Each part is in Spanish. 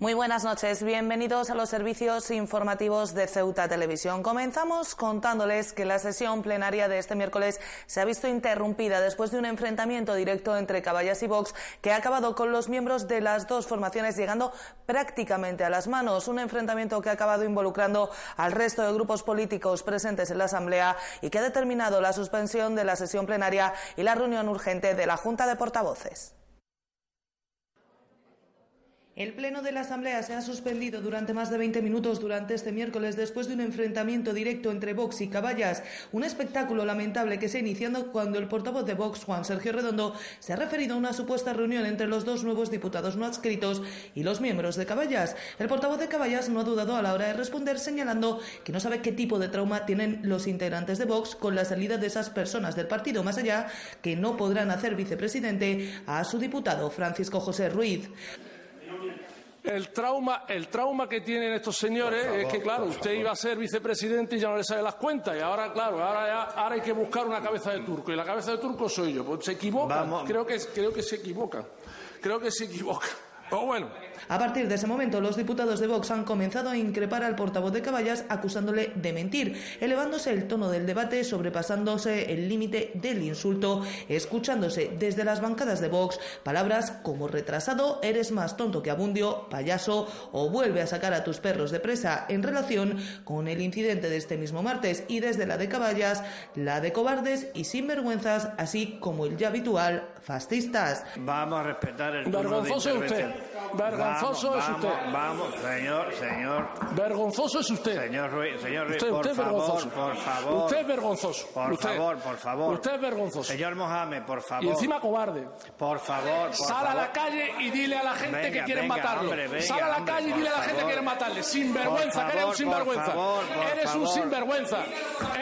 Muy buenas noches, bienvenidos a los servicios informativos de Ceuta Televisión. Comenzamos contándoles que la sesión plenaria de este miércoles se ha visto interrumpida después de un enfrentamiento directo entre Caballas y Vox que ha acabado con los miembros de las dos formaciones llegando prácticamente a las manos. Un enfrentamiento que ha acabado involucrando al resto de grupos políticos presentes en la Asamblea y que ha determinado la suspensión de la sesión plenaria y la reunión urgente de la Junta de Portavoces. El Pleno de la Asamblea se ha suspendido durante más de 20 minutos durante este miércoles después de un enfrentamiento directo entre Vox y Caballas. Un espectáculo lamentable que se ha iniciado cuando el portavoz de Vox, Juan Sergio Redondo, se ha referido a una supuesta reunión entre los dos nuevos diputados no adscritos y los miembros de Caballas. El portavoz de Caballas no ha dudado a la hora de responder señalando que no sabe qué tipo de trauma tienen los integrantes de Vox con la salida de esas personas del partido, más allá que no podrán hacer vicepresidente a su diputado Francisco José Ruiz. El trauma, el trauma que tienen estos señores es que, claro, usted iba a ser vicepresidente y ya no le sale las cuentas. Y ahora, claro, ahora, ya- ahora hay que buscar una cabeza de turco. Y la cabeza de turco soy yo. Pues se equivoca. Creo que, creo que se equivoca. Creo que se equivoca. Pero bueno. A partir de ese momento, los diputados de Vox han comenzado a increpar al portavoz de Caballas acusándole de mentir, elevándose el tono del debate, sobrepasándose el límite del insulto, escuchándose desde las bancadas de Vox palabras como retrasado, eres más tonto que abundio, payaso o vuelve a sacar a tus perros de presa en relación con el incidente de este mismo martes y desde la de Caballas, la de cobardes y sinvergüenzas, así como el ya habitual fascistas. Vamos a respetar el de usted. Vergonzoso Vamos, es usted. Vamos, vamos, señor, señor, Vergonzoso es usted. señor Ruiz, señor Ruiz, Usted, por usted favor, vergonzoso. por favor. Usted es vergonzoso. Por Usted. favor, por favor. Usted es vergonzoso. Señor Mohamed, por favor. Y encima cobarde. Por favor, por Sal a la calle y dile a la gente Venga, que quieren venga, matarlo. hombre, venga, Sal a la hombre, calle y dile a la gente que quieren matarle. Sinvergüenza, que eres un sinvergüenza. por favor, por eres un sinvergüenza.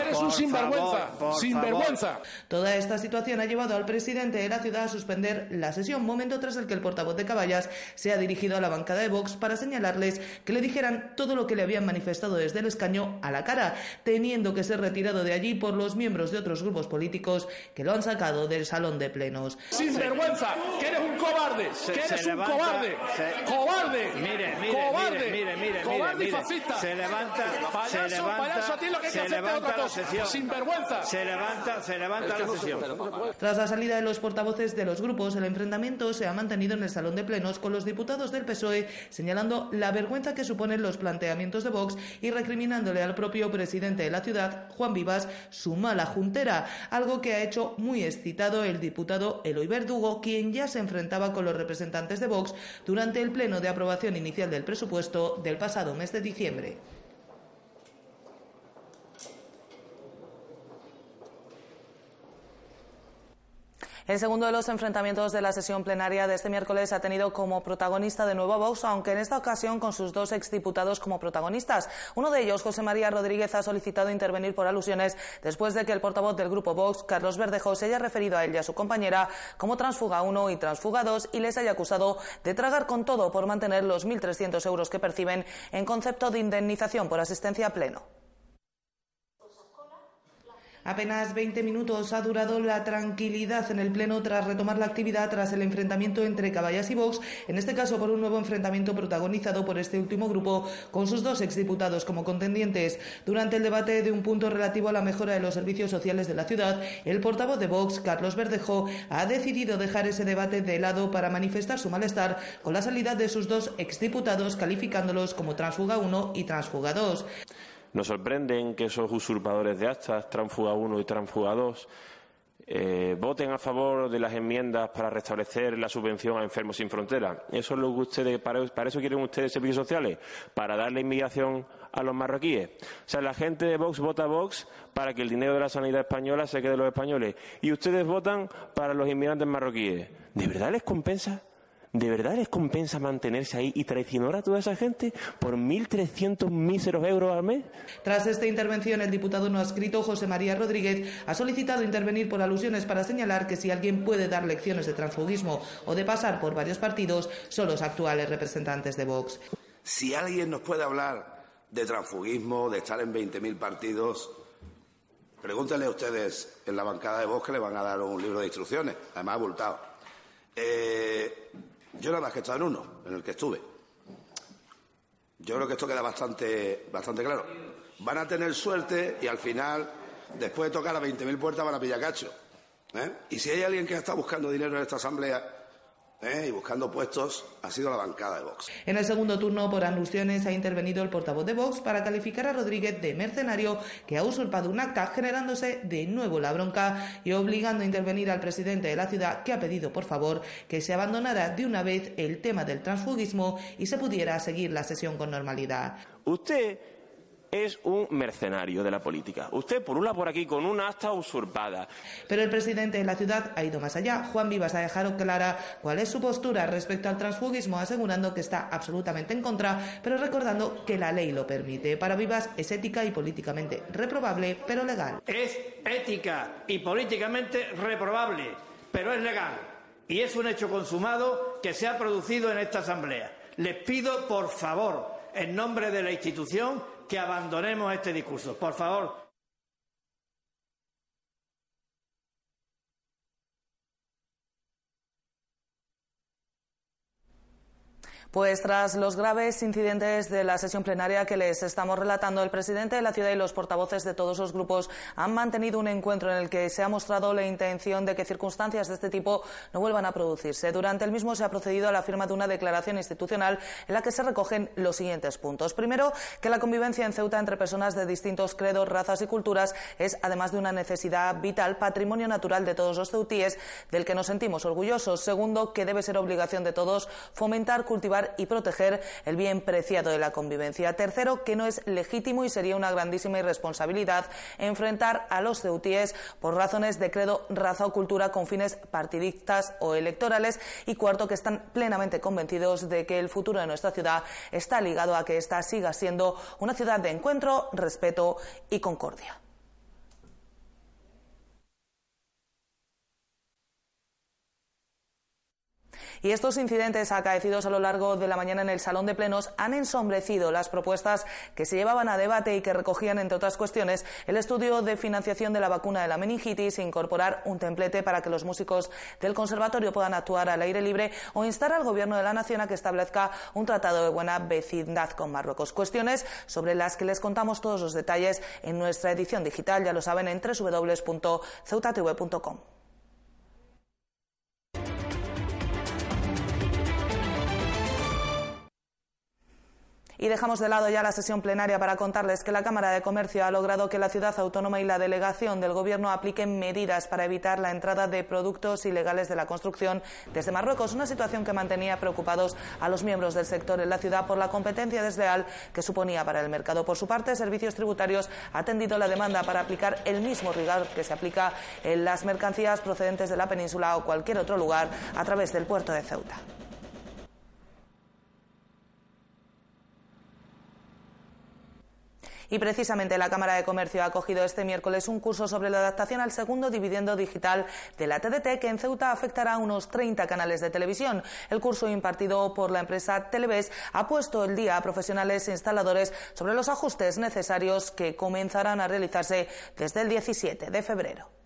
Eres un sinvergüenza. sinvergüenza. Toda esta situación ha llevado al presidente de la ciudad a suspender la sesión, momento tras el que el portavoz de Caballas se ha dirigido a la bancada de Vox para señalarles que le dijeran todo lo que le habían manifestado desde el escaño a la cara, teniendo que ser retirado de allí por los miembros de otros grupos políticos que lo han sacado del salón de plenos. Sinvergüenza, que eres un cobarde, Se- que eres se un levanta, cobarde, se- cobarde, Mire, mire, cobarde, mire, mire, mire, cobarde mire, y fascista. Se levanta, payaso, se levanta, payaso, a ti lo que hay que levanta otra la cosa. sesión. Sinvergüenza. Se levanta, se levanta la sesión. Tras la salida de los portavoces de los grupos, el enfrentamiento se ha mantenido en el salón de plenos con los diputados del PSOE señalando la vergüenza que suponen los planteamientos de Vox y recriminándole al propio presidente de la ciudad, Juan Vivas, su mala juntera, algo que ha hecho muy excitado el diputado Eloy Verdugo, quien ya se enfrentaba con los representantes de Vox durante el pleno de aprobación inicial del presupuesto del pasado mes de diciembre. El segundo de los enfrentamientos de la sesión plenaria de este miércoles ha tenido como protagonista de nuevo a Vox, aunque en esta ocasión con sus dos exdiputados como protagonistas. Uno de ellos, José María Rodríguez, ha solicitado intervenir por alusiones después de que el portavoz del grupo Vox, Carlos Verdejo, se haya referido a él y a su compañera como transfuga 1 y transfuga 2 y les haya acusado de tragar con todo por mantener los 1.300 euros que perciben en concepto de indemnización por asistencia a pleno. Apenas 20 minutos ha durado la tranquilidad en el Pleno tras retomar la actividad tras el enfrentamiento entre Caballas y Vox, en este caso por un nuevo enfrentamiento protagonizado por este último grupo con sus dos exdiputados como contendientes. Durante el debate de un punto relativo a la mejora de los servicios sociales de la ciudad, el portavoz de Vox, Carlos Verdejo, ha decidido dejar ese debate de lado para manifestar su malestar con la salida de sus dos exdiputados, calificándolos como transfuga 1 y transfuga 2. Nos sorprenden que esos usurpadores de actas, Transfuga 1 y Transfuga 2, eh, voten a favor de las enmiendas para restablecer la subvención a Enfermos sin Fronteras. ¿Eso es lo que ustedes, para, eso quieren ustedes servicios sociales? ¿Para darle inmigración a los marroquíes? O sea, la gente de Vox vota a Vox para que el dinero de la sanidad española se quede de los españoles. Y ustedes votan para los inmigrantes marroquíes. ¿De verdad les compensa? ¿De verdad les compensa mantenerse ahí y traicionar a toda esa gente por 1.300 míseros euros al mes? Tras esta intervención, el diputado no escrito José María Rodríguez ha solicitado intervenir por alusiones para señalar que si alguien puede dar lecciones de transfugismo o de pasar por varios partidos, son los actuales representantes de Vox. Si alguien nos puede hablar de transfugismo, de estar en 20.000 partidos, pregúntenle a ustedes en la bancada de Vox que le van a dar un libro de instrucciones, además abultado. Eh, yo nada más que he estado en uno, en el que estuve. Yo creo que esto queda bastante, bastante claro. Van a tener suerte y al final, después de tocar a 20.000 puertas, van a pillar cacho. ¿eh? Y si hay alguien que está buscando dinero en esta asamblea, ¿eh? y buscando puestos ha sido la bancada de Vox. En el segundo turno, por alusiones, ha intervenido el portavoz de Vox para calificar a Rodríguez de mercenario que ha usurpado un acta, generándose de nuevo la bronca y obligando a intervenir al presidente de la ciudad, que ha pedido, por favor, que se abandonara de una vez el tema del transfugismo y se pudiera seguir la sesión con normalidad. Usted es un mercenario de la política. Usted, lado, por aquí, con una acta usurpada. Pero el presidente de la ciudad ha ido más allá. Juan Vivas ha dejado clara cuál es su postura respecto al transfugismo, asegurando que está absolutamente en contra, pero recordando que la ley lo permite. Para Vivas es ética y políticamente reprobable, pero legal. Es ética y políticamente reprobable, pero es legal. Y es un hecho consumado que se ha producido en esta Asamblea. Les pido, por favor, en nombre de la institución, que abandonemos este discurso. Por favor. Pues tras los graves incidentes de la sesión plenaria que les estamos relatando, el presidente de la ciudad y los portavoces de todos los grupos han mantenido un encuentro en el que se ha mostrado la intención de que circunstancias de este tipo no vuelvan a producirse. Durante el mismo se ha procedido a la firma de una declaración institucional en la que se recogen los siguientes puntos. Primero, que la convivencia en Ceuta entre personas de distintos credos, razas y culturas es, además de una necesidad vital, patrimonio natural de todos los ceutíes, del que nos sentimos orgullosos. Segundo, que debe ser obligación de todos fomentar, cultivar y proteger el bien preciado de la convivencia. Tercero, que no es legítimo y sería una grandísima irresponsabilidad enfrentar a los ceutíes por razones de credo, raza o cultura con fines partidistas o electorales. Y cuarto, que están plenamente convencidos de que el futuro de nuestra ciudad está ligado a que ésta siga siendo una ciudad de encuentro, respeto y concordia. Y estos incidentes acaecidos a lo largo de la mañana en el Salón de Plenos han ensombrecido las propuestas que se llevaban a debate y que recogían, entre otras cuestiones, el estudio de financiación de la vacuna de la meningitis, incorporar un templete para que los músicos del conservatorio puedan actuar al aire libre o instar al Gobierno de la Nación a que establezca un tratado de buena vecindad con Marruecos. Cuestiones sobre las que les contamos todos los detalles en nuestra edición digital, ya lo saben, en www.ceutatv.com. Y dejamos de lado ya la sesión plenaria para contarles que la Cámara de Comercio ha logrado que la ciudad autónoma y la delegación del Gobierno apliquen medidas para evitar la entrada de productos ilegales de la construcción desde Marruecos, una situación que mantenía preocupados a los miembros del sector en la ciudad por la competencia desleal que suponía para el mercado. Por su parte, Servicios Tributarios ha atendido la demanda para aplicar el mismo rigor que se aplica en las mercancías procedentes de la península o cualquier otro lugar a través del puerto de Ceuta. Y precisamente la Cámara de Comercio ha acogido este miércoles un curso sobre la adaptación al segundo dividendo digital de la TDT que en Ceuta afectará a unos 30 canales de televisión. El curso impartido por la empresa Televes ha puesto el día a profesionales e instaladores sobre los ajustes necesarios que comenzarán a realizarse desde el 17 de febrero.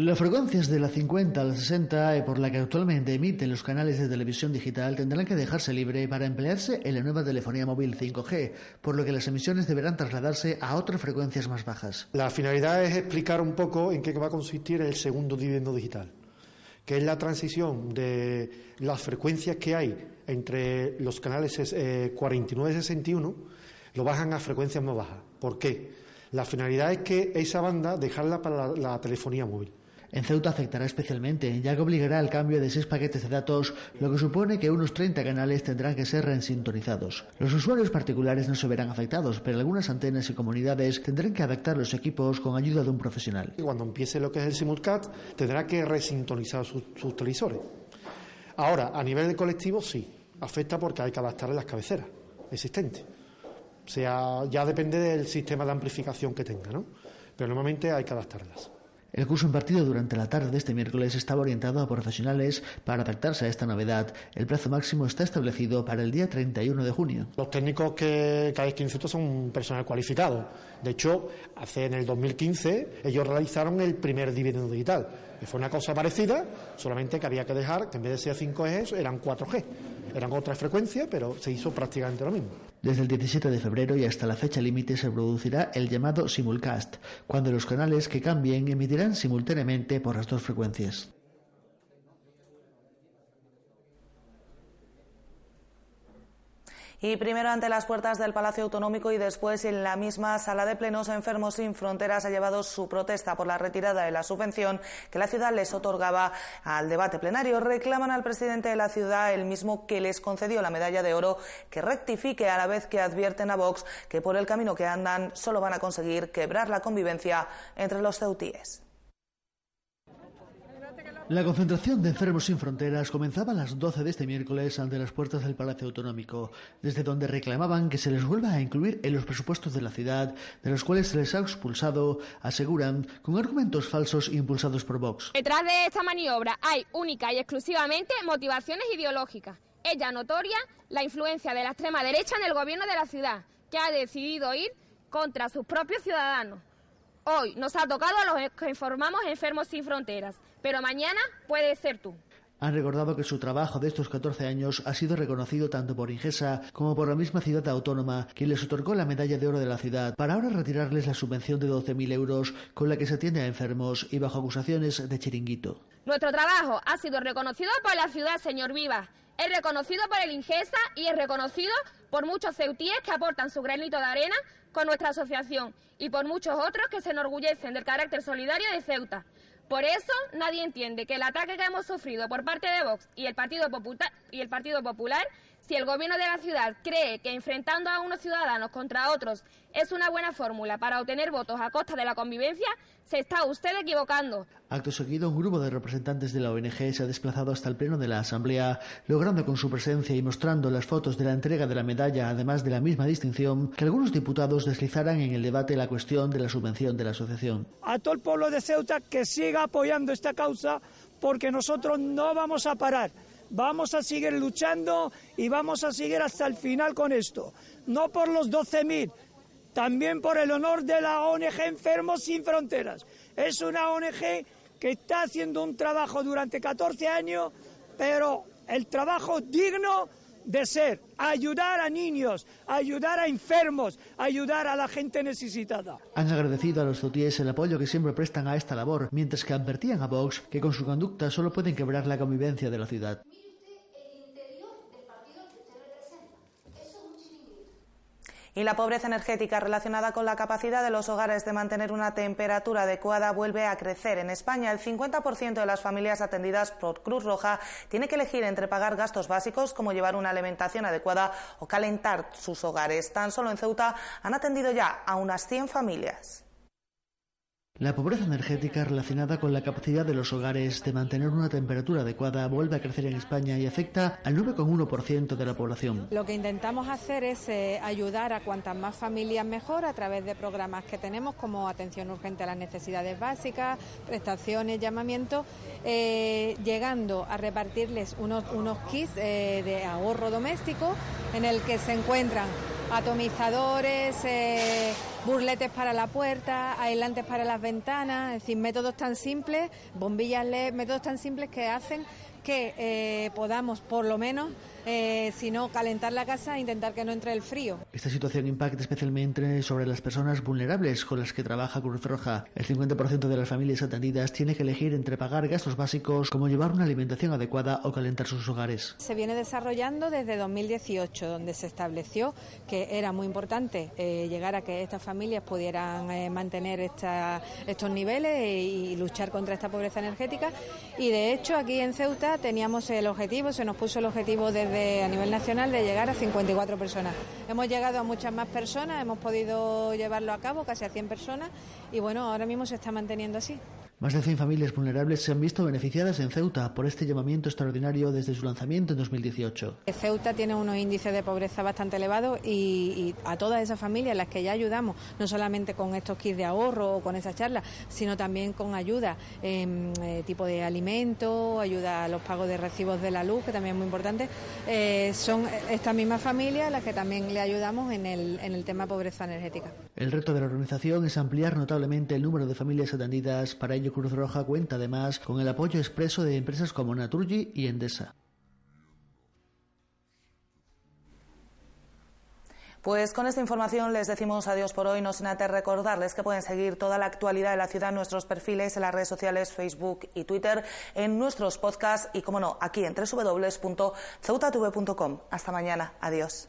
Las frecuencias de la 50 a la 60, eh, por la que actualmente emiten los canales de televisión digital, tendrán que dejarse libre para emplearse en la nueva telefonía móvil 5G, por lo que las emisiones deberán trasladarse a otras frecuencias más bajas. La finalidad es explicar un poco en qué va a consistir el segundo dividendo digital, que es la transición de las frecuencias que hay entre los canales 49 y 61, lo bajan a frecuencias más bajas. ¿Por qué? La finalidad es que esa banda dejarla para la telefonía móvil. En Ceuta afectará especialmente, ya que obligará al cambio de seis paquetes de datos, lo que supone que unos 30 canales tendrán que ser resintonizados. Los usuarios particulares no se verán afectados, pero algunas antenas y comunidades tendrán que adaptar los equipos con ayuda de un profesional. Cuando empiece lo que es el simulcast, tendrá que resintonizar sus, televisores. Ahora, a nivel de colectivo, sí, afecta porque hay que adaptar las cabeceras existentes. O sea, ya depende del sistema de amplificación que tenga, ¿no? Pero normalmente hay que adaptarlas. El curso impartido durante la tarde de este miércoles estaba orientado a profesionales para adaptarse a esta novedad. El plazo máximo está establecido para el día 31 de junio. Los técnicos que, que hay que son personal cualificado. De hecho, hace en el 2015 ellos realizaron el primer dividendo digital. Y fue una cosa parecida, solamente que había que dejar que en vez de ser 5G eran 4G. Eran otras frecuencias, pero se hizo prácticamente lo mismo. Desde el 17 de febrero y hasta la fecha límite se producirá el llamado simulcast, cuando los canales que cambien emitirán simultáneamente por las dos frecuencias. Y primero ante las puertas del Palacio Autonómico y después en la misma sala de plenos Enfermos sin Fronteras ha llevado su protesta por la retirada de la subvención que la ciudad les otorgaba al debate plenario. Reclaman al presidente de la ciudad, el mismo que les concedió la medalla de oro, que rectifique a la vez que advierten a Vox que por el camino que andan solo van a conseguir quebrar la convivencia entre los ceutíes. La concentración de Enfermos Sin Fronteras comenzaba a las 12 de este miércoles ante las puertas del Palacio Autonómico, desde donde reclamaban que se les vuelva a incluir en los presupuestos de la ciudad, de los cuales se les ha expulsado, aseguran, con argumentos falsos impulsados por Vox. Detrás de esta maniobra hay única y exclusivamente motivaciones ideológicas. Es notoria la influencia de la extrema derecha en el gobierno de la ciudad, que ha decidido ir contra sus propios ciudadanos. Hoy nos ha tocado a los que informamos Enfermos Sin Fronteras pero mañana puede ser tú. Han recordado que su trabajo de estos 14 años ha sido reconocido tanto por Ingesa como por la misma ciudad autónoma, quien les otorgó la medalla de oro de la ciudad, para ahora retirarles la subvención de 12.000 euros con la que se atiende a enfermos y bajo acusaciones de chiringuito. Nuestro trabajo ha sido reconocido por la ciudad, señor Viva. Es reconocido por el Ingesa y es reconocido por muchos ceutíes que aportan su granito de arena con nuestra asociación y por muchos otros que se enorgullecen del carácter solidario de Ceuta. Por eso nadie entiende que el ataque que hemos sufrido por parte de Vox y el Partido y el Partido Popular si el gobierno de la ciudad cree que enfrentando a unos ciudadanos contra otros es una buena fórmula para obtener votos a costa de la convivencia, se está usted equivocando. Acto seguido, un grupo de representantes de la ONG se ha desplazado hasta el pleno de la Asamblea, logrando con su presencia y mostrando las fotos de la entrega de la medalla, además de la misma distinción, que algunos diputados deslizaran en el debate la cuestión de la subvención de la asociación. A todo el pueblo de Ceuta que siga apoyando esta causa, porque nosotros no vamos a parar. Vamos a seguir luchando y vamos a seguir hasta el final con esto. No por los 12.000, también por el honor de la ONG Enfermos Sin Fronteras. Es una ONG que está haciendo un trabajo durante 14 años, pero el trabajo digno de ser ayudar a niños, ayudar a enfermos, ayudar a la gente necesitada. Han agradecido a los zotíes el apoyo que siempre prestan a esta labor, mientras que advertían a Vox que con su conducta solo pueden quebrar la convivencia de la ciudad. Y la pobreza energética relacionada con la capacidad de los hogares de mantener una temperatura adecuada vuelve a crecer. En España, el 50% de las familias atendidas por Cruz Roja tiene que elegir entre pagar gastos básicos como llevar una alimentación adecuada o calentar sus hogares. Tan solo en Ceuta han atendido ya a unas 100 familias. La pobreza energética relacionada con la capacidad de los hogares de mantener una temperatura adecuada vuelve a crecer en España y afecta al 9,1% de la población. Lo que intentamos hacer es eh, ayudar a cuantas más familias mejor a través de programas que tenemos como atención urgente a las necesidades básicas, prestaciones, llamamientos, eh, llegando a repartirles unos, unos kits eh, de ahorro doméstico en el que se encuentran atomizadores, burletes para la puerta, aislantes para las ventanas, es decir, métodos tan simples, bombillas LED, métodos tan simples que hacen que eh, podamos por lo menos eh, sino calentar la casa e intentar que no entre el frío. Esta situación impacta especialmente sobre las personas vulnerables con las que trabaja Cruz Roja. El 50% de las familias atendidas tiene que elegir entre pagar gastos básicos como llevar una alimentación adecuada o calentar sus hogares. Se viene desarrollando desde 2018, donde se estableció que era muy importante eh, llegar a que estas familias pudieran eh, mantener estos niveles y luchar contra esta pobreza energética. Y de hecho, aquí en Ceuta teníamos el objetivo, se nos puso el objetivo desde a nivel nacional de llegar a 54 personas. Hemos llegado a muchas más personas, hemos podido llevarlo a cabo, casi a 100 personas, y bueno, ahora mismo se está manteniendo así. Más de 100 familias vulnerables se han visto beneficiadas en Ceuta por este llamamiento extraordinario desde su lanzamiento en 2018. Ceuta tiene unos índices de pobreza bastante elevados y, a todas esas familias las que ya ayudamos, no solamente con estos kits de ahorro o con esas charlas, sino también con ayuda en eh, tipo de alimento, ayuda a los pagos de recibos de la luz, que también es muy importante. Eh, son estas mismas familias las que también le ayudamos en el, en el tema pobreza energética. El reto de la organización es ampliar notablemente el número de familias atendidas. Para ello, Cruz Roja cuenta además con el apoyo expreso de empresas como Naturgy y Endesa. Pues con esta información les decimos adiós por hoy, no sin antes recordarles que pueden seguir toda la actualidad de la ciudad en nuestros perfiles en las redes sociales Facebook y Twitter, en nuestros podcasts y, como no, aquí en www.ceutatv.com. Hasta mañana. Adiós.